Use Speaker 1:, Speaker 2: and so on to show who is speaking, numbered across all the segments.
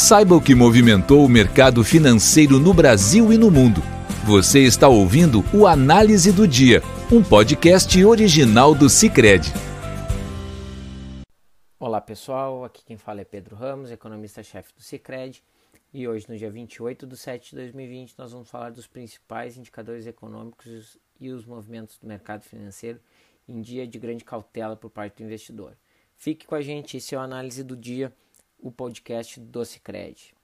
Speaker 1: Saiba o que movimentou o mercado financeiro no Brasil e no mundo. Você está ouvindo o Análise do Dia, um podcast original do Cicred.
Speaker 2: Olá pessoal, aqui quem fala é Pedro Ramos, economista-chefe do Cicred. E hoje, no dia 28 de 7 de 2020, nós vamos falar dos principais indicadores econômicos e os movimentos do mercado financeiro em dia de grande cautela por parte do investidor. Fique com a gente, esse é o Análise do Dia o podcast do Cicred.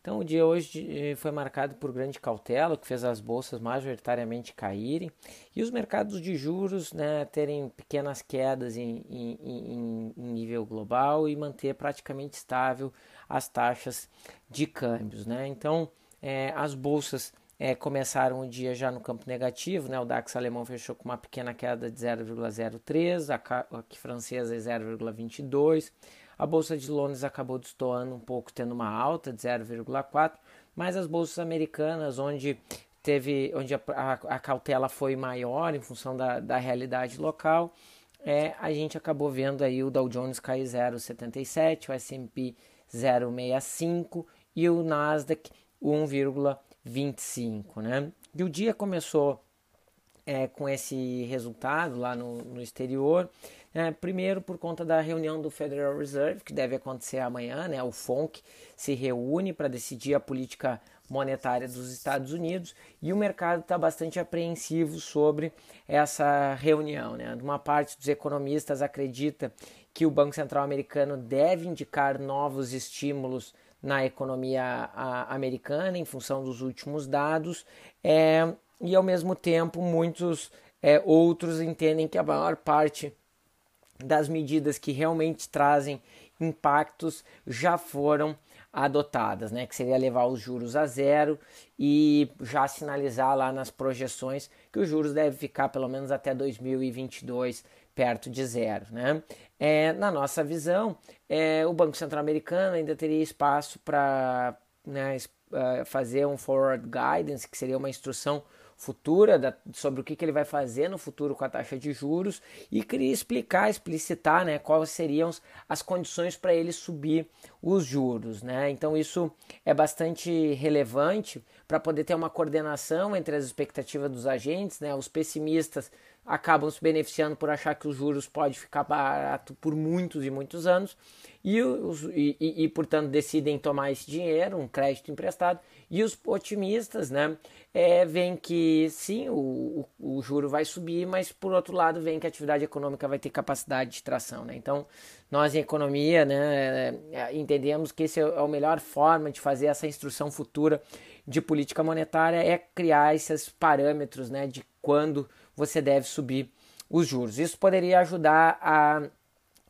Speaker 2: Então, o dia hoje eh, foi marcado por grande cautela, que fez as bolsas majoritariamente caírem e os mercados de juros né, terem pequenas quedas em, em, em, nível global e manter praticamente estável as taxas de câmbios. Né? Então, é, as bolsas é, começaram o dia já no campo negativo, né? o DAX alemão fechou com uma pequena queda de 0,03, a, a francesa 0,22. A bolsa de Londres acabou destoando um pouco, tendo uma alta de 0,4, mas as bolsas americanas, onde teve, onde a, a, a, cautela foi maior em função da, da realidade local, é, a gente acabou vendo aí o Dow Jones cair 0,77, o S&P 0,65 e o Nasdaq 1,25, né? E o dia começou é, com esse resultado lá no, no exterior. É, primeiro, por conta da reunião do Federal Reserve, que deve acontecer amanhã, né? o FONC se reúne para decidir a política monetária dos Estados Unidos e o mercado está bastante apreensivo sobre essa reunião. Né? Uma parte dos economistas acredita que o Banco Central americano deve indicar novos estímulos na economia americana em função dos últimos dados é, e, ao mesmo tempo, muitos é, outros entendem que a maior parte das medidas que realmente trazem impactos já foram adotadas, né? Que seria levar os juros a zero e já sinalizar lá nas projeções que os juros devem ficar pelo menos até 2022 perto de zero, né? É, na nossa visão, é, o Banco Central Americano ainda teria espaço para né, eh, fazer um forward guidance, que seria uma instrução futura da, sobre o que, que ele vai fazer no futuro com a taxa de juros e queria explicar, explicitar né, quais seriam as condições para ele subir os juros. Né? Então isso é bastante relevante para poder ter uma coordenação entre as expectativas dos agentes, né? os pessimistas acabam se beneficiando por achar que os juros pode ficar barato por muitos e muitos anos e, os, e, e, e, portanto decidem tomar esse dinheiro, um crédito emprestado, e os otimistas né, é, veem que sim, o, o, o, juro vai subir, mas por outro lado veem que a atividade econômica vai ter capacidade de tração. Né? Então, nós em economia né, é, entendemos que essa é a melhor forma de fazer essa instrução futura de política monetária é criar esses parâmetros né, de quando você deve subir os juros. Isso poderia ajudar a,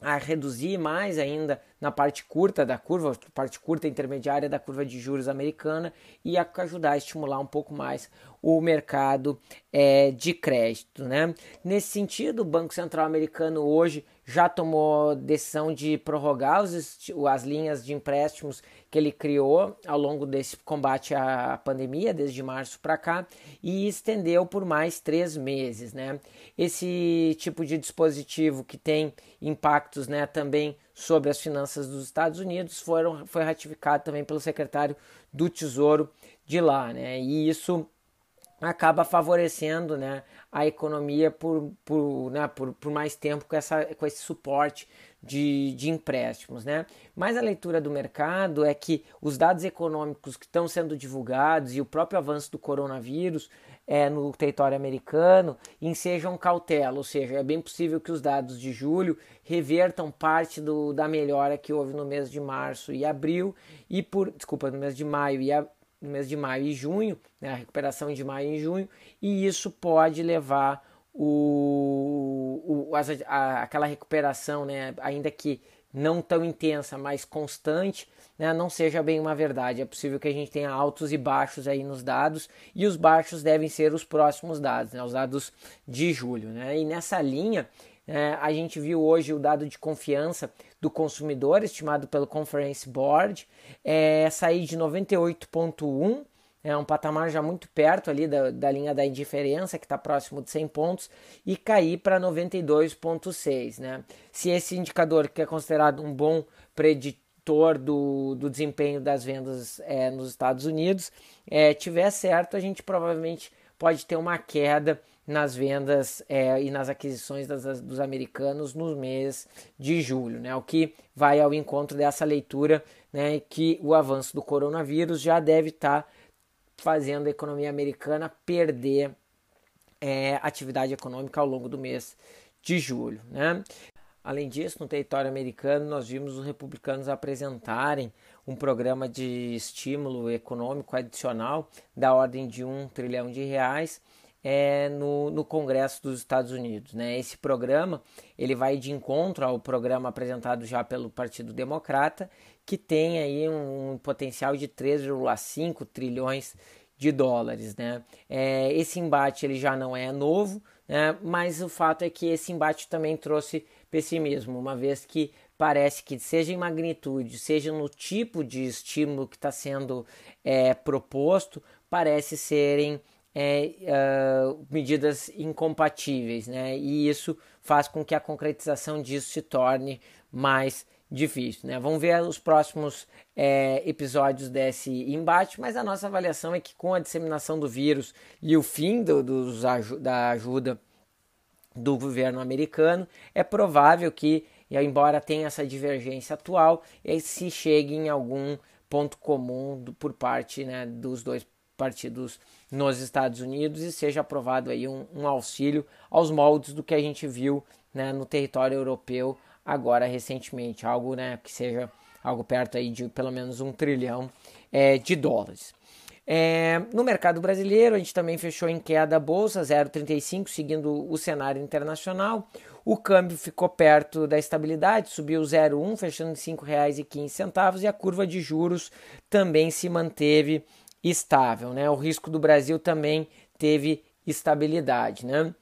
Speaker 2: a reduzir mais ainda na parte curta da curva, parte curta intermediária da curva de juros americana e ajudar a estimular um pouco mais o mercado é, de crédito. Né? Nesse sentido, o Banco Central americano hoje já tomou decisão de prorrogar os, as linhas de empréstimos que ele criou ao longo desse combate à pandemia, desde março para cá, e estendeu por mais três meses. Né? Esse tipo de dispositivo que tem impactos né, também sobre as finanças dos Estados Unidos foram, foi ratificado também pelo secretário do Tesouro de lá. Né? E isso acaba favorecendo né, a economia por, por, né, por, por mais tempo com, essa, com esse suporte de, de empréstimos. Né? Mas a leitura do mercado é que os dados econômicos que estão sendo divulgados e o próprio avanço do coronavírus é, no território americano ensejam cautela, ou seja, é bem possível que os dados de julho revertam parte do, da melhora que houve no mês de março e abril e por desculpa no mês de maio e a, no mês de maio e junho, né, a recuperação de maio e junho, e isso pode levar o, o, a, aquela recuperação, né, ainda que não tão intensa, mas constante, né, não seja bem uma verdade. É possível que a gente tenha altos e baixos aí nos dados, e os baixos devem ser os próximos dados, né, os dados de julho. Né? E nessa linha, é, a gente viu hoje o dado de confiança do consumidor, estimado pelo Conference Board, é, sair de 98,1 é um patamar já muito perto ali da, da linha da indiferença, que está próximo de 100 pontos, e cair para 92,6. Né? Se esse indicador, que é considerado um bom preditor do, do desempenho das vendas é, nos Estados Unidos é, tiver certo, a gente provavelmente pode ter uma queda nas vendas é, e nas aquisições das, dos americanos no mês de julho, né? o que vai ao encontro dessa leitura né, que o avanço do coronavírus já deve estar tá fazendo a economia americana perder é, atividade econômica ao longo do mês de julho. Né? Além disso, no território americano, nós vimos os republicanos apresentarem um programa de estímulo econômico adicional da ordem de um trilhão de reais é, no, no Congresso dos Estados Unidos. Né? Esse programa ele vai de encontro ao programa apresentado já pelo Partido Democrata, que tem aí um, um potencial de 3,5 trilhões de dólares. Né? É, esse embate ele já não é novo, né? mas o fato é que esse embate também trouxe pessimismo, uma vez que parece que, seja em magnitude, seja no tipo de estímulo que está sendo é, proposto, parece serem é, uh, medidas incompatíveis, né? E isso faz com que a concretização disso se torne mais difícil, né? Vamos ver os próximos é, episódios desse embate, mas a nossa avaliação é que com a disseminação do vírus e o fim do, dos, da ajuda do governo americano, é provável que, embora tenha essa divergência atual, se chegue em algum ponto comum do, por parte né, dos dois partidos nos Estados Unidos e seja aprovado aí um, um auxílio aos moldes do que a gente viu né, no território europeu agora recentemente, algo né, que seja algo perto aí de pelo menos um trilhão é, de dólares. É, no mercado brasileiro, a gente também fechou em queda a bolsa 0,35, seguindo o cenário internacional. O câmbio ficou perto da estabilidade, subiu 0,1, fechando em R$ 5,15 e a curva de juros também se manteve estável, né? O risco do Brasil também teve estabilidade, né?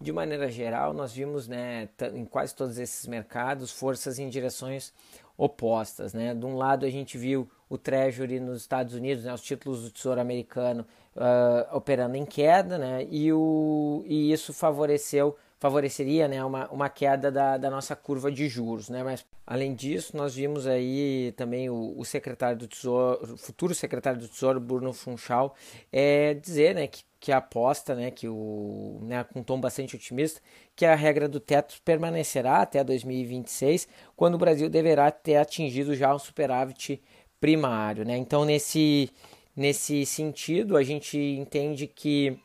Speaker 2: De maneira geral, nós vimos, né, em quase todos esses mercados, forças em direções opostas, né? De um lado a gente viu o Treasury nos Estados Unidos, né, os títulos do Tesouro Americano uh, operando em queda, né? E, o, e isso favoreceu favoreceria né, uma, uma queda da, da nossa curva de juros. Né? Mas, além disso, nós vimos aí também o, o secretário do Tesouro, o futuro secretário do Tesouro, Bruno Funchal, é, dizer né, que, que aposta, né, que o, né, com um tom bastante otimista, que a regra do teto permanecerá até 2026, quando o Brasil deverá ter atingido já um superávit primário. Né? Então, nesse, nesse sentido, a gente entende que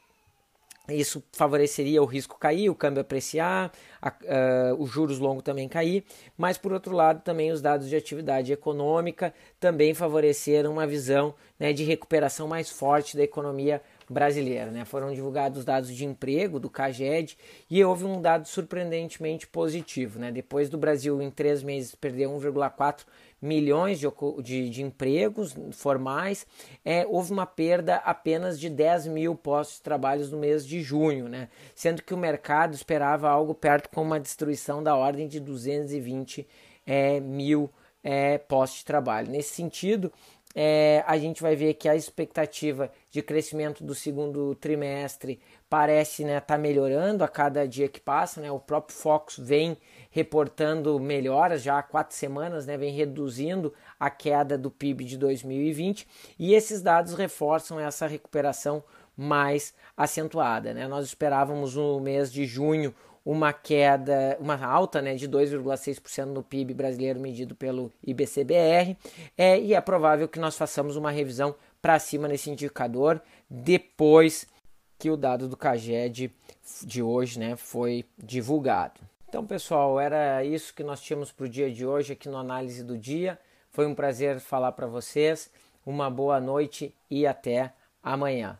Speaker 2: isso favoreceria o risco cair, o câmbio apreciar, a, uh, os juros longos também cair, mas por outro lado também os dados de atividade econômica também favoreceram uma visão né, de recuperação mais forte da economia brasileira. Né? Foram divulgados dados de emprego do CAGED e houve um dado surpreendentemente positivo. Né? Depois do Brasil em três meses perder 1,4 milhões de, de, de empregos formais, é, houve uma perda apenas de 10 mil postos de trabalho no mês de junho, né? sendo que o mercado esperava algo perto com uma destruição da ordem de 220 é, mil é, postos de trabalho. Nesse sentido, é, a gente vai ver que a expectativa de crescimento do segundo trimestre parece estar né, tá melhorando a cada dia que passa. Né? O próprio Fox vem reportando melhoras já há quatro semanas, né? vem reduzindo a queda do PIB de 2020 e esses dados reforçam essa recuperação mais acentuada. Né? Nós esperávamos no mês de junho uma queda, uma alta né, de 2,6% no PIB brasileiro medido pelo IBCBR, é, e é provável que nós façamos uma revisão para cima nesse indicador depois que o dado do CAGED de hoje né, foi divulgado. Então, pessoal, era isso que nós tínhamos para o dia de hoje aqui no Análise do Dia. Foi um prazer falar para vocês. Uma boa noite e até amanhã.